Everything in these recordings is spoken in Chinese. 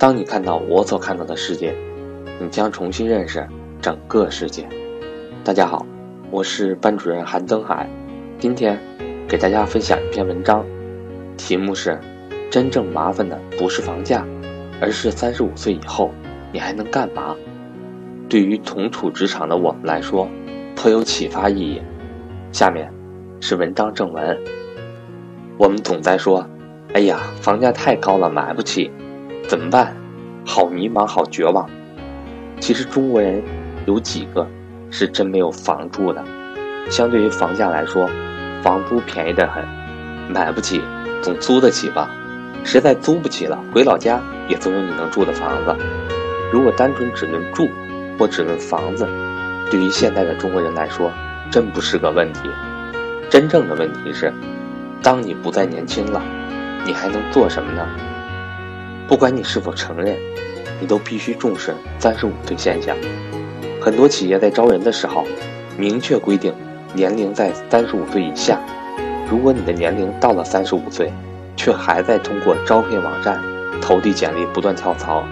当你看到我所看到的世界，你将重新认识整个世界。大家好，我是班主任韩登海，今天给大家分享一篇文章，题目是：真正麻烦的不是房价，而是三十五岁以后你还能干嘛？对于同处职场的我们来说，颇有启发意义。下面是文章正文。我们总在说：“哎呀，房价太高了，买不起，怎么办？”好迷茫，好绝望。其实中国人有几个是真没有房住的？相对于房价来说，房租便宜得很，买不起总租得起吧？实在租不起了，回老家也总有你能住的房子。如果单纯只论住或只论房子，对于现在的中国人来说，真不是个问题。真正的问题是。当你不再年轻了，你还能做什么呢？不管你是否承认，你都必须重视三十五岁现象。很多企业在招人的时候，明确规定年龄在三十五岁以下。如果你的年龄到了三十五岁，却还在通过招聘网站投递简历不断跳槽，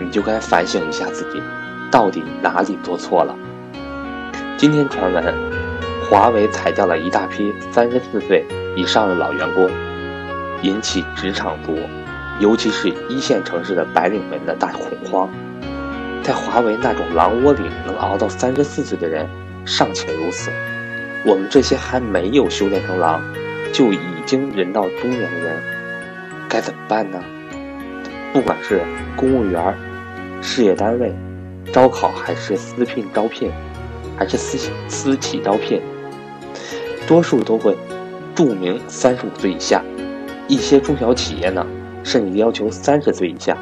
你就该反省一下自己，到底哪里做错了。今天传闻，华为裁掉了一大批三十四岁。以上的老员工引起职场族，尤其是一线城市的白领们的大恐慌。在华为那种狼窝里，能熬到三十四岁的人尚且如此，我们这些还没有修炼成狼，就已经人到中年的人，该怎么办呢？不管是公务员、事业单位招考，还是私聘招聘，还是私私企招聘，多数都会。注明三十五岁以下，一些中小企业呢，甚至要求三十岁以下。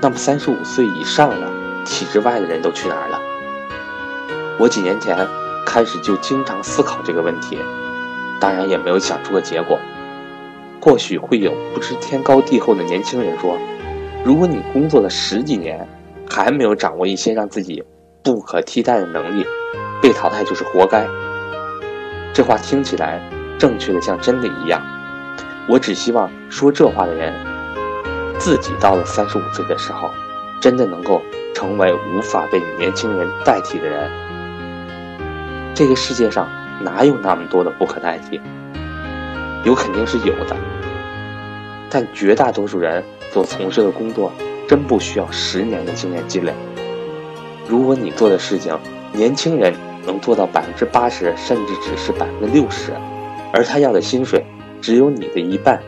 那么三十五岁以上的体制外的人都去哪儿了？我几年前开始就经常思考这个问题，当然也没有想出个结果。或许会有不知天高地厚的年轻人说：“如果你工作了十几年，还没有掌握一些让自己不可替代的能力，被淘汰就是活该。”这话听起来。正确的像真的一样，我只希望说这话的人，自己到了三十五岁的时候，真的能够成为无法被年轻人代替的人。这个世界上哪有那么多的不可代替？有肯定是有的，但绝大多数人所从事的工作，真不需要十年的经验积累。如果你做的事情，年轻人能做到百分之八十，甚至只是百分之六十。而他要的薪水只有你的一半，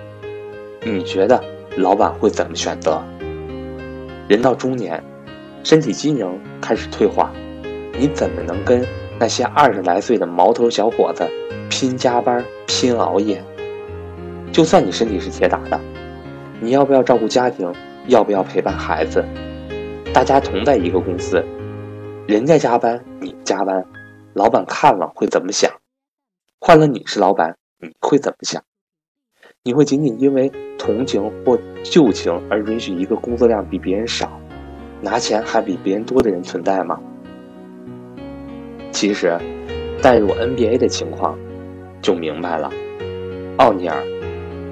你觉得老板会怎么选择？人到中年，身体机能开始退化，你怎么能跟那些二十来岁的毛头小伙子拼加班、拼熬夜？就算你身体是铁打的，你要不要照顾家庭？要不要陪伴孩子？大家同在一个公司，人家加班，你加班，老板看了会怎么想？换了你是老板，你会怎么想？你会仅仅因为同情或旧情而允许一个工作量比别人少、拿钱还比别人多的人存在吗？其实，带入 NBA 的情况，就明白了。奥尼尔、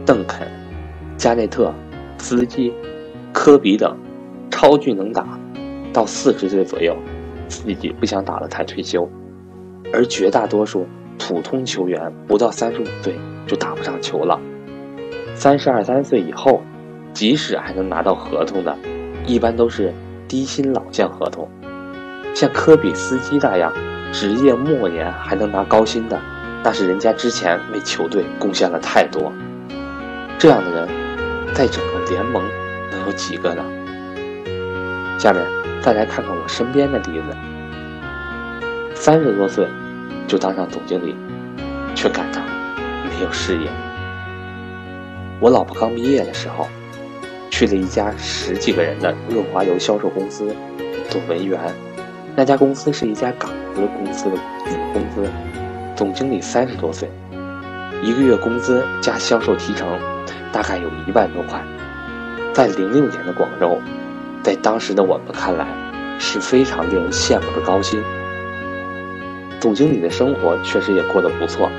邓肯、加内特、斯基、科比等超巨能打，到四十岁左右，自己不想打了才退休，而绝大多数。普通球员不到三十五岁就打不上球了，三十二三岁以后，即使还能拿到合同的，一般都是低薪老将合同。像科比斯基那样，职业末年还能拿高薪的，那是人家之前为球队贡献了太多。这样的人，在整个联盟能有几个呢？下面再来看看我身边的例子，三十多岁。就当上总经理，却感到没有事业。我老婆刚毕业的时候，去了一家十几个人的润滑油销售公司做文员。那家公司是一家港资公司的子公司，总经理三十多岁，一个月工资加销售提成，大概有一万多块。在零六年的广州，在当时的我们看来，是非常令人羡慕的高薪。总经理的生活确实也过得不错，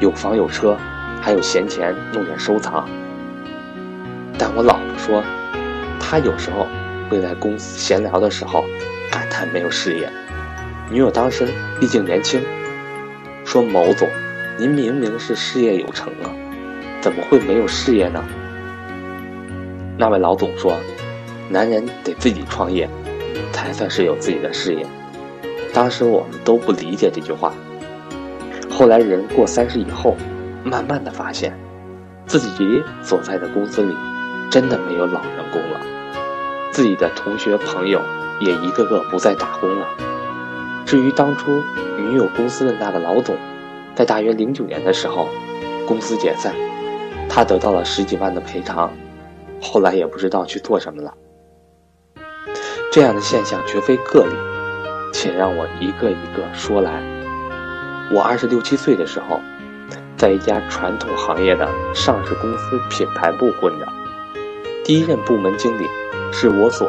有房有车，还有闲钱弄点收藏。但我老婆说，她有时候会在公司闲聊的时候感叹没有事业。女友当时毕竟年轻，说：“某总，您明明是事业有成啊，怎么会没有事业呢？”那位老总说：“男人得自己创业，才算是有自己的事业。”当时我们都不理解这句话。后来人过三十以后，慢慢的发现，自己所在的公司里，真的没有老员工了，自己的同学朋友也一个个不再打工了。至于当初女友公司的那个老总，在大约零九年的时候，公司解散，他得到了十几万的赔偿，后来也不知道去做什么了。这样的现象绝非个例。且让我一个一个说来。我二十六七岁的时候，在一家传统行业的上市公司品牌部混着。第一任部门经理是我所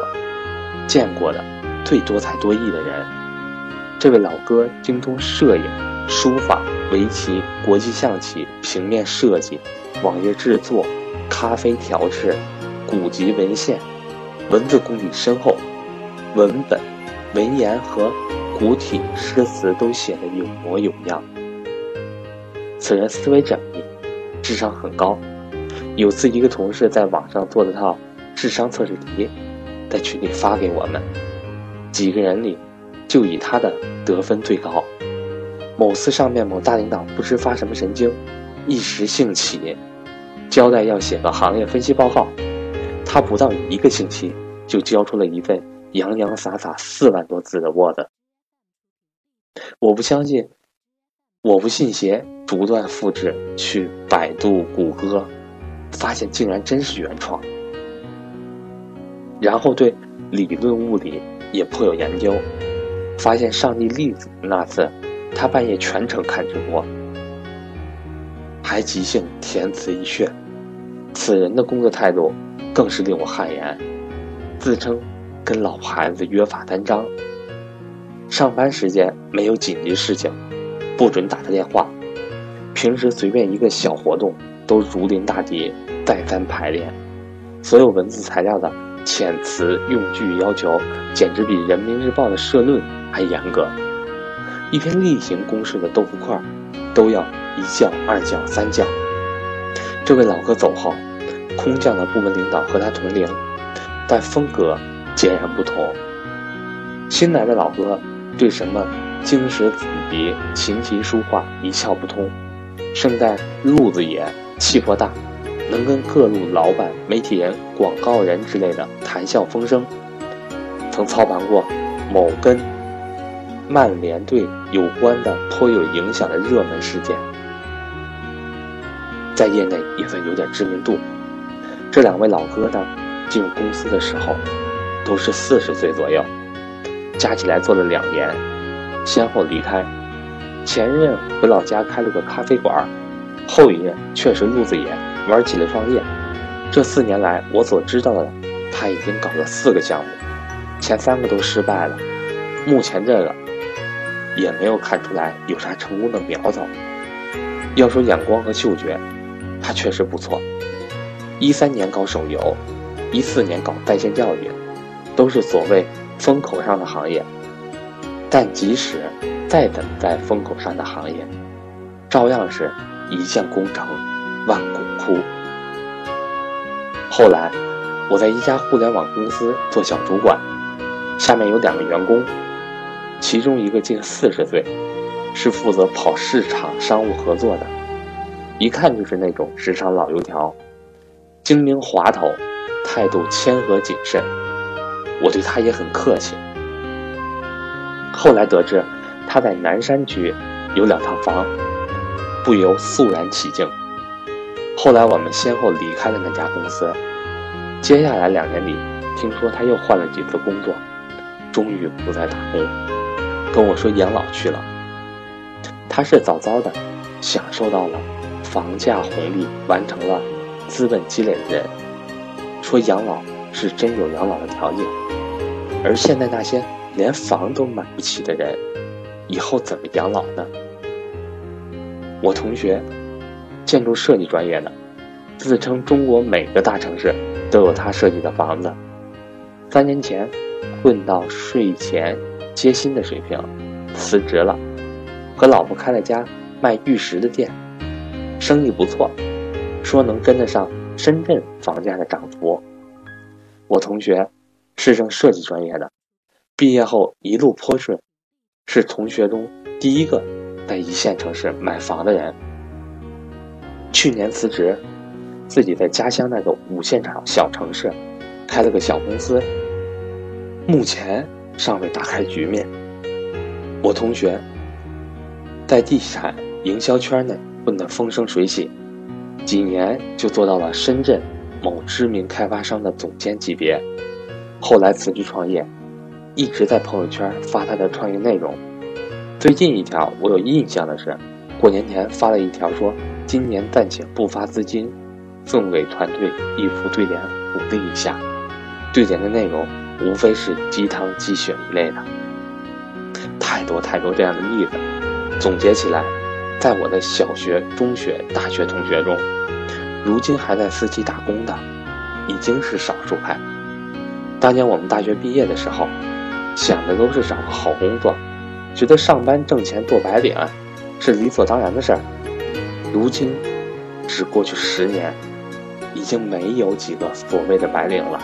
见过的最多才多艺的人。这位老哥精通摄影、书法、围棋、国际象棋、平面设计、网页制作、咖啡调制、古籍文献，文字功底深厚，文本。文言和古体诗词都写得有模有样。此人思维缜密，智商很高。有次一个同事在网上做了套智商测试题，在群里发给我们，几个人里就以他的得分最高。某次上面某大领导不知发什么神经，一时兴起，交代要写个行业分析报告，他不到一个星期就交出了一份。洋洋洒洒四万多字的 Word，我不相信，我不信邪，逐段复制去百度、谷歌，发现竟然真是原创。然后对理论物理也颇有研究，发现上帝粒子那次，他半夜全程看直播，还即兴填词一阙。此人的工作态度更是令我汗颜，自称。跟老婆孩子约法三章。上班时间没有紧急事情，不准打他电话。平时随便一个小活动都如临大敌，再三排练。所有文字材料的遣词用句要求，简直比人民日报的社论还严格。一篇例行公事的豆腐块，都要一叫、二叫、三叫。这位老哥走后，空降的部门领导和他同龄，但风格。截然不同。新来的老哥对什么经史子集、琴棋书画一窍不通，胜在路子野、气魄大，能跟各路老板、媒体人、广告人之类的谈笑风生。曾操盘过某跟曼联队有关的颇有影响的热门事件，在业内也算有点知名度。这两位老哥呢，进入公司的时候。都是四十岁左右，加起来做了两年，先后离开。前任回老家开了个咖啡馆，后一任确实路子野，玩起了创业。这四年来，我所知道的，他已经搞了四个项目，前三个都失败了。目前这个也没有看出来有啥成功的苗头。要说眼光和嗅觉，他确实不错。一三年搞手游，一四年搞在线教育。都是所谓风口上的行业，但即使再怎么在风口上的行业，照样是一将功成万骨枯。后来，我在一家互联网公司做小主管，下面有两个员工，其中一个近四十岁，是负责跑市场商务合作的，一看就是那种职场老油条，精明滑头，态度谦和谨慎。我对他也很客气。后来得知他在南山区有两套房，不由肃然起敬。后来我们先后离开了那家公司。接下来两年里，听说他又换了几次工作，终于不再打工，跟我说养老去了。他是早早的享受到了房价红利，完成了资本积累的人，说养老。是真有养老的条件，而现在那些连房都买不起的人，以后怎么养老呢？我同学，建筑设计专业的，自称中国每个大城市都有他设计的房子，三年前混到税前接薪的水平，辞职了，和老婆开了家卖玉石的店，生意不错，说能跟得上深圳房价的涨幅。我同学是正设计专业的，毕业后一路颇顺，是同学中第一个在一线城市买房的人。去年辞职，自己在家乡那个五线城小城市开了个小公司，目前尚未打开局面。我同学在地产营销圈内混得风生水起，几年就做到了深圳。某知名开发商的总监级别，后来辞职创业，一直在朋友圈发他的创业内容。最近一条我有印象的是，过年前发了一条说今年暂且不发资金，送给团队一副对联鼓励一下。对联的内容无非是鸡汤鸡血一类的，太多太多这样的例子。总结起来，在我的小学、中学、大学同学中。如今还在私企打工的，已经是少数派。当年我们大学毕业的时候，想的都是找个好工作，觉得上班挣钱做白领是理所当然的事儿。如今，只过去十年，已经没有几个所谓的白领了。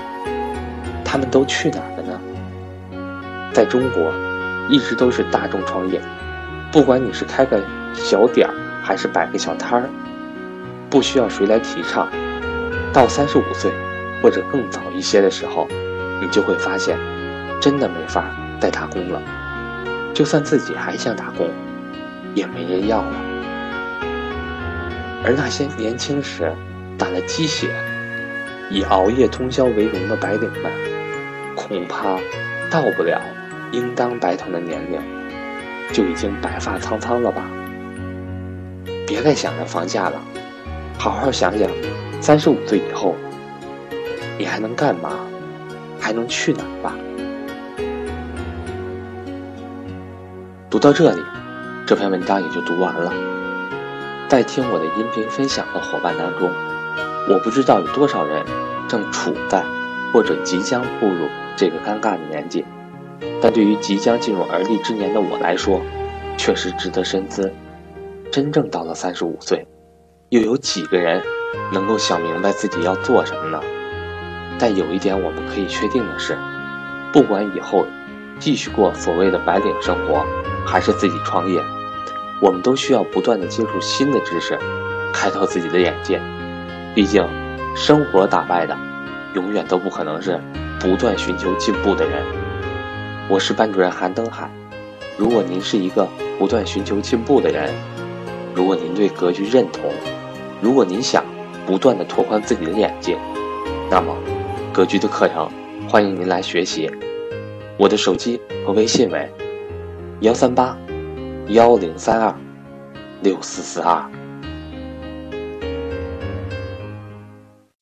他们都去哪儿了呢？在中国，一直都是大众创业，不管你是开个小点儿，还是摆个小摊儿。不需要谁来提倡，到三十五岁或者更早一些的时候，你就会发现，真的没法再打工了。就算自己还想打工，也没人要了。而那些年轻时打了鸡血、以熬夜通宵为荣的白领们，恐怕到不了应当白头的年龄，就已经白发苍苍了吧？别再想着房价了。好好想想，三十五岁以后，你还能干嘛？还能去哪儿吧？读到这里，这篇文章也就读完了。在听我的音频分享的伙伴当中，我不知道有多少人正处在或者即将步入这个尴尬的年纪，但对于即将进入而立之年的我来说，确实值得深思。真正到了三十五岁。又有几个人能够想明白自己要做什么呢？但有一点我们可以确定的是，不管以后继续过所谓的白领生活，还是自己创业，我们都需要不断的接触新的知识，开拓自己的眼界。毕竟，生活打败的，永远都不可能是不断寻求进步的人。我是班主任韩登海。如果您是一个不断寻求进步的人，如果您对格局认同，如果您想不断的拓宽自己的眼界，那么格局的课程欢迎您来学习。我的手机和微信为幺三八幺零三二六四四二。